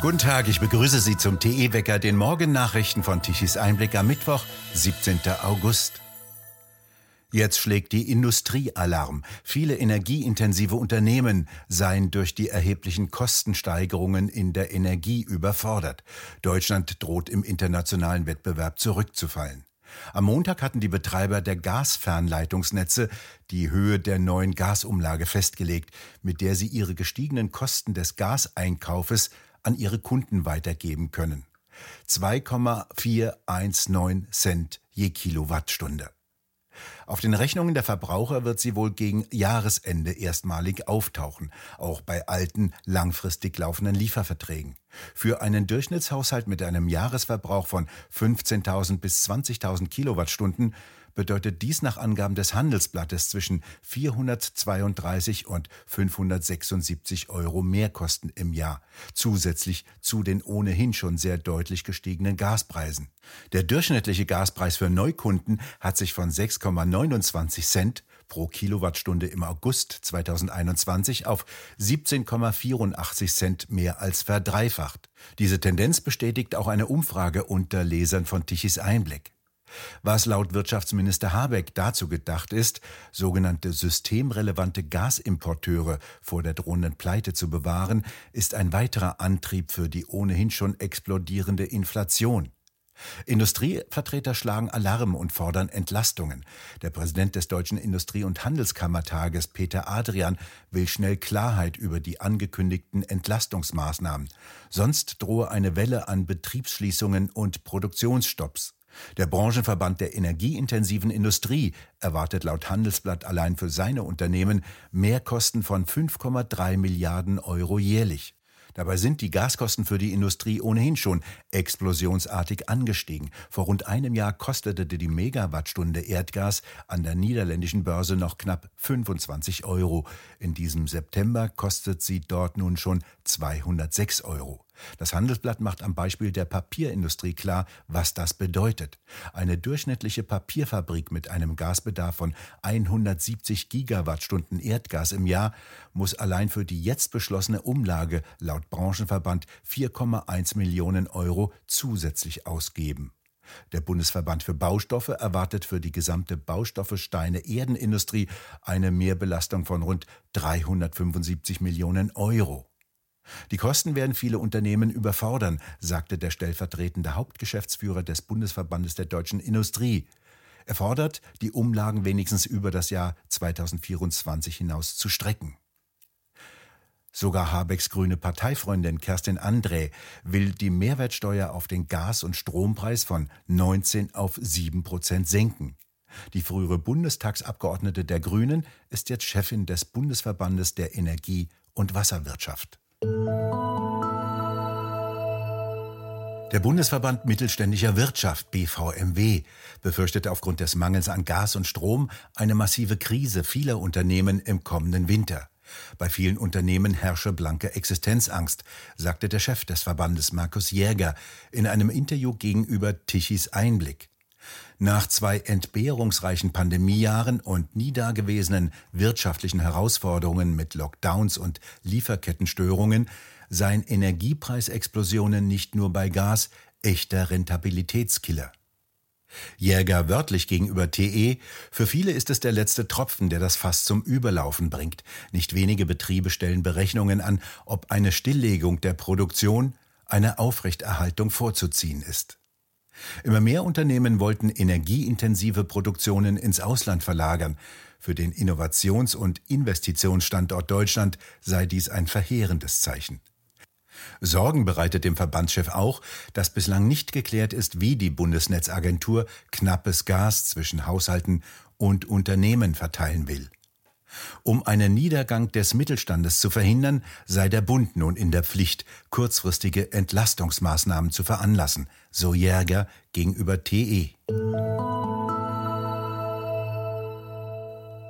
Guten Tag, ich begrüße Sie zum TE-Wecker, den Morgennachrichten von Tichys Einblick am Mittwoch, 17. August. Jetzt schlägt die Industrie Alarm. Viele energieintensive Unternehmen seien durch die erheblichen Kostensteigerungen in der Energie überfordert. Deutschland droht im internationalen Wettbewerb zurückzufallen. Am Montag hatten die Betreiber der Gasfernleitungsnetze die Höhe der neuen Gasumlage festgelegt, mit der sie ihre gestiegenen Kosten des Gaseinkaufes an ihre Kunden weitergeben können. 2,419 Cent je Kilowattstunde. Auf den Rechnungen der Verbraucher wird sie wohl gegen Jahresende erstmalig auftauchen, auch bei alten, langfristig laufenden Lieferverträgen. Für einen Durchschnittshaushalt mit einem Jahresverbrauch von 15.000 bis 20.000 Kilowattstunden bedeutet dies nach Angaben des Handelsblattes zwischen 432 und 576 Euro Mehrkosten im Jahr, zusätzlich zu den ohnehin schon sehr deutlich gestiegenen Gaspreisen. Der durchschnittliche Gaspreis für Neukunden hat sich von 6,29 Cent pro Kilowattstunde im August 2021 auf 17,84 Cent mehr als verdreifacht. Diese Tendenz bestätigt auch eine Umfrage unter Lesern von Tichys Einblick. Was laut Wirtschaftsminister Habeck dazu gedacht ist, sogenannte systemrelevante Gasimporteure vor der drohenden Pleite zu bewahren, ist ein weiterer Antrieb für die ohnehin schon explodierende Inflation. Industrievertreter schlagen Alarm und fordern Entlastungen. Der Präsident des Deutschen Industrie- und Handelskammertages, Peter Adrian, will schnell Klarheit über die angekündigten Entlastungsmaßnahmen. Sonst drohe eine Welle an Betriebsschließungen und Produktionsstopps. Der Branchenverband der energieintensiven Industrie erwartet laut Handelsblatt allein für seine Unternehmen Mehrkosten von 5,3 Milliarden Euro jährlich. Dabei sind die Gaskosten für die Industrie ohnehin schon explosionsartig angestiegen. Vor rund einem Jahr kostete die Megawattstunde Erdgas an der niederländischen Börse noch knapp 25 Euro. In diesem September kostet sie dort nun schon 206 Euro. Das Handelsblatt macht am Beispiel der Papierindustrie klar, was das bedeutet. Eine durchschnittliche Papierfabrik mit einem Gasbedarf von 170 Gigawattstunden Erdgas im Jahr muss allein für die jetzt beschlossene Umlage laut Branchenverband 4,1 Millionen Euro zusätzlich ausgeben. Der Bundesverband für Baustoffe erwartet für die gesamte Baustoffe Steine Erdenindustrie eine Mehrbelastung von rund 375 Millionen Euro. Die Kosten werden viele Unternehmen überfordern, sagte der stellvertretende Hauptgeschäftsführer des Bundesverbandes der deutschen Industrie. Er fordert, die Umlagen wenigstens über das Jahr 2024 hinaus zu strecken. Sogar Habecks grüne Parteifreundin Kerstin André will die Mehrwertsteuer auf den Gas- und Strompreis von 19 auf 7 Prozent senken. Die frühere Bundestagsabgeordnete der Grünen ist jetzt Chefin des Bundesverbandes der Energie- und Wasserwirtschaft. Der Bundesverband Mittelständischer Wirtschaft BVMW befürchtet aufgrund des Mangels an Gas und Strom eine massive Krise vieler Unternehmen im kommenden Winter. Bei vielen Unternehmen herrsche blanke Existenzangst, sagte der Chef des Verbandes Markus Jäger in einem Interview gegenüber Tichys Einblick. Nach zwei entbehrungsreichen Pandemiejahren und nie dagewesenen wirtschaftlichen Herausforderungen mit Lockdowns und Lieferkettenstörungen seien Energiepreisexplosionen nicht nur bei Gas echter Rentabilitätskiller. Jäger wörtlich gegenüber TE, für viele ist es der letzte Tropfen, der das Fass zum Überlaufen bringt. Nicht wenige Betriebe stellen Berechnungen an, ob eine Stilllegung der Produktion eine Aufrechterhaltung vorzuziehen ist. Immer mehr Unternehmen wollten energieintensive Produktionen ins Ausland verlagern. Für den Innovations- und Investitionsstandort Deutschland sei dies ein verheerendes Zeichen. Sorgen bereitet dem Verbandschef auch, dass bislang nicht geklärt ist, wie die Bundesnetzagentur knappes Gas zwischen Haushalten und Unternehmen verteilen will. Um einen Niedergang des Mittelstandes zu verhindern, sei der Bund nun in der Pflicht, kurzfristige Entlastungsmaßnahmen zu veranlassen, so Jäger gegenüber TE.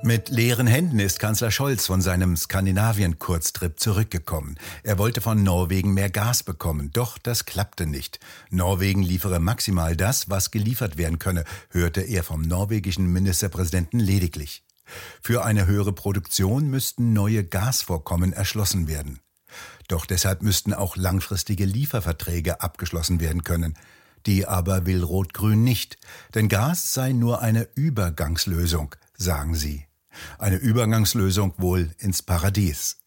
Mit leeren Händen ist Kanzler Scholz von seinem Skandinavien-Kurztrip zurückgekommen. Er wollte von Norwegen mehr Gas bekommen, doch das klappte nicht. Norwegen liefere maximal das, was geliefert werden könne, hörte er vom norwegischen Ministerpräsidenten lediglich. Für eine höhere Produktion müssten neue Gasvorkommen erschlossen werden. Doch deshalb müssten auch langfristige Lieferverträge abgeschlossen werden können. Die aber will Rot-Grün nicht, denn Gas sei nur eine Übergangslösung, sagen sie. Eine Übergangslösung wohl ins Paradies.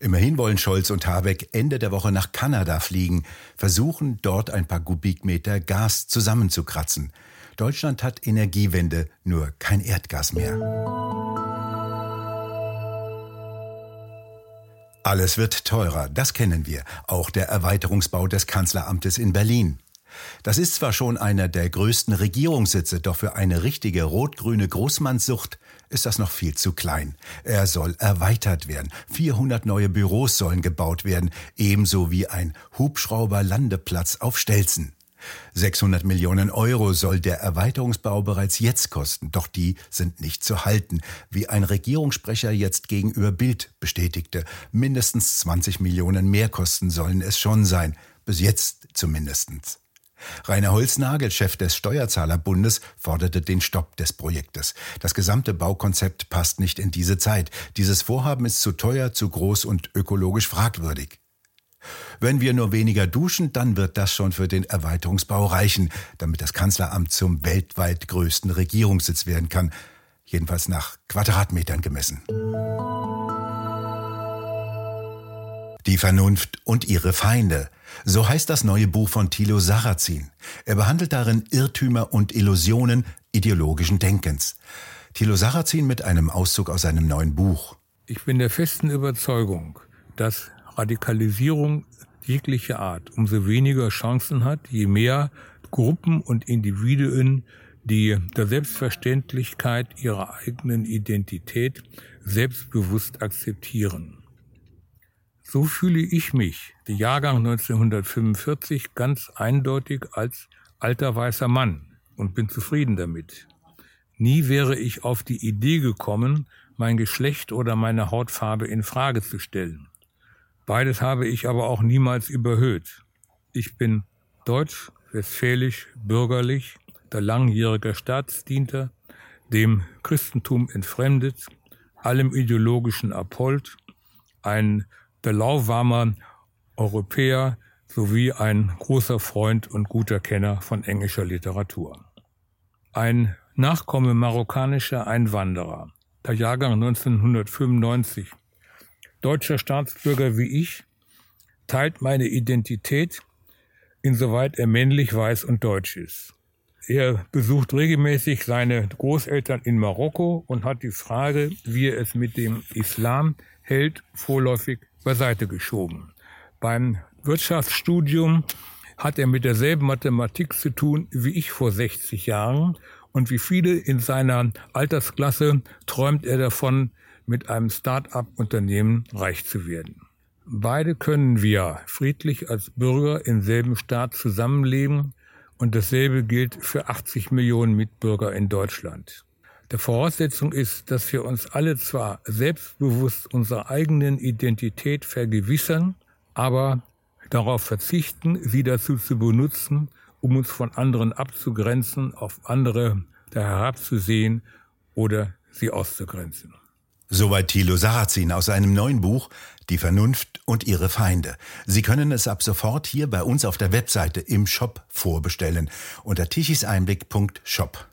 Immerhin wollen Scholz und Habeck Ende der Woche nach Kanada fliegen, versuchen dort ein paar Kubikmeter Gas zusammenzukratzen. Deutschland hat Energiewende, nur kein Erdgas mehr. Alles wird teurer, das kennen wir, auch der Erweiterungsbau des Kanzleramtes in Berlin. Das ist zwar schon einer der größten Regierungssitze, doch für eine richtige rot-grüne Großmannssucht ist das noch viel zu klein. Er soll erweitert werden. 400 neue Büros sollen gebaut werden, ebenso wie ein Hubschrauberlandeplatz auf Stelzen. 600 Millionen Euro soll der Erweiterungsbau bereits jetzt kosten, doch die sind nicht zu halten, wie ein Regierungssprecher jetzt gegenüber Bild bestätigte. Mindestens 20 Millionen Mehrkosten sollen es schon sein, bis jetzt zumindestens. Rainer Holznagel, Chef des Steuerzahlerbundes, forderte den Stopp des Projektes. Das gesamte Baukonzept passt nicht in diese Zeit. Dieses Vorhaben ist zu teuer, zu groß und ökologisch fragwürdig. Wenn wir nur weniger duschen, dann wird das schon für den Erweiterungsbau reichen, damit das Kanzleramt zum weltweit größten Regierungssitz werden kann, jedenfalls nach Quadratmetern gemessen. Die Vernunft und ihre Feinde. So heißt das neue Buch von Thilo Sarrazin. Er behandelt darin Irrtümer und Illusionen ideologischen Denkens. Thilo Sarrazin mit einem Auszug aus seinem neuen Buch. Ich bin der festen Überzeugung, dass Radikalisierung jeglicher Art umso weniger Chancen hat, je mehr Gruppen und Individuen die der Selbstverständlichkeit ihrer eigenen Identität selbstbewusst akzeptieren. So fühle ich mich, der Jahrgang 1945, ganz eindeutig als alter weißer Mann und bin zufrieden damit. Nie wäre ich auf die Idee gekommen, mein Geschlecht oder meine Hautfarbe in Frage zu stellen. Beides habe ich aber auch niemals überhöht. Ich bin deutsch, westfälisch, bürgerlich, der langjährige Staatsdienter, dem Christentum entfremdet, allem ideologischen abhold, ein der lauwarmer Europäer sowie ein großer Freund und guter Kenner von englischer Literatur. Ein Nachkomme marokkanischer Einwanderer, der Jahrgang 1995, deutscher Staatsbürger wie ich, teilt meine Identität, insoweit er männlich, weiß und deutsch ist. Er besucht regelmäßig seine Großeltern in Marokko und hat die Frage, wie er es mit dem Islam hält, vorläufig beiseite geschoben. Beim Wirtschaftsstudium hat er mit derselben Mathematik zu tun wie ich vor 60 Jahren und wie viele in seiner Altersklasse träumt er davon, mit einem Start-up-Unternehmen reich zu werden. Beide können wir friedlich als Bürger im selben Staat zusammenleben und dasselbe gilt für 80 Millionen Mitbürger in Deutschland. Der Voraussetzung ist, dass wir uns alle zwar selbstbewusst unserer eigenen Identität vergewissern, aber darauf verzichten, sie dazu zu benutzen, um uns von anderen abzugrenzen, auf andere herabzusehen oder sie auszugrenzen. Soweit Thilo Sarrazin aus seinem neuen Buch Die Vernunft und ihre Feinde. Sie können es ab sofort hier bei uns auf der Webseite im Shop vorbestellen unter tichiseinblick.shop.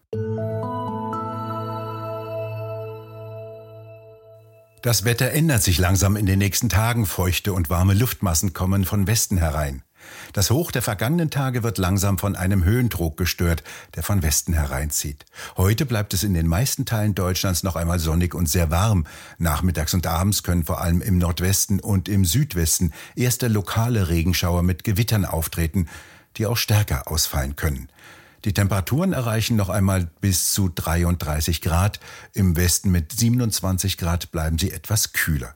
Das Wetter ändert sich langsam in den nächsten Tagen. Feuchte und warme Luftmassen kommen von Westen herein. Das Hoch der vergangenen Tage wird langsam von einem Höhendruck gestört, der von Westen hereinzieht. Heute bleibt es in den meisten Teilen Deutschlands noch einmal sonnig und sehr warm. Nachmittags und abends können vor allem im Nordwesten und im Südwesten erste lokale Regenschauer mit Gewittern auftreten, die auch stärker ausfallen können. Die Temperaturen erreichen noch einmal bis zu 33 Grad. Im Westen mit 27 Grad bleiben sie etwas kühler.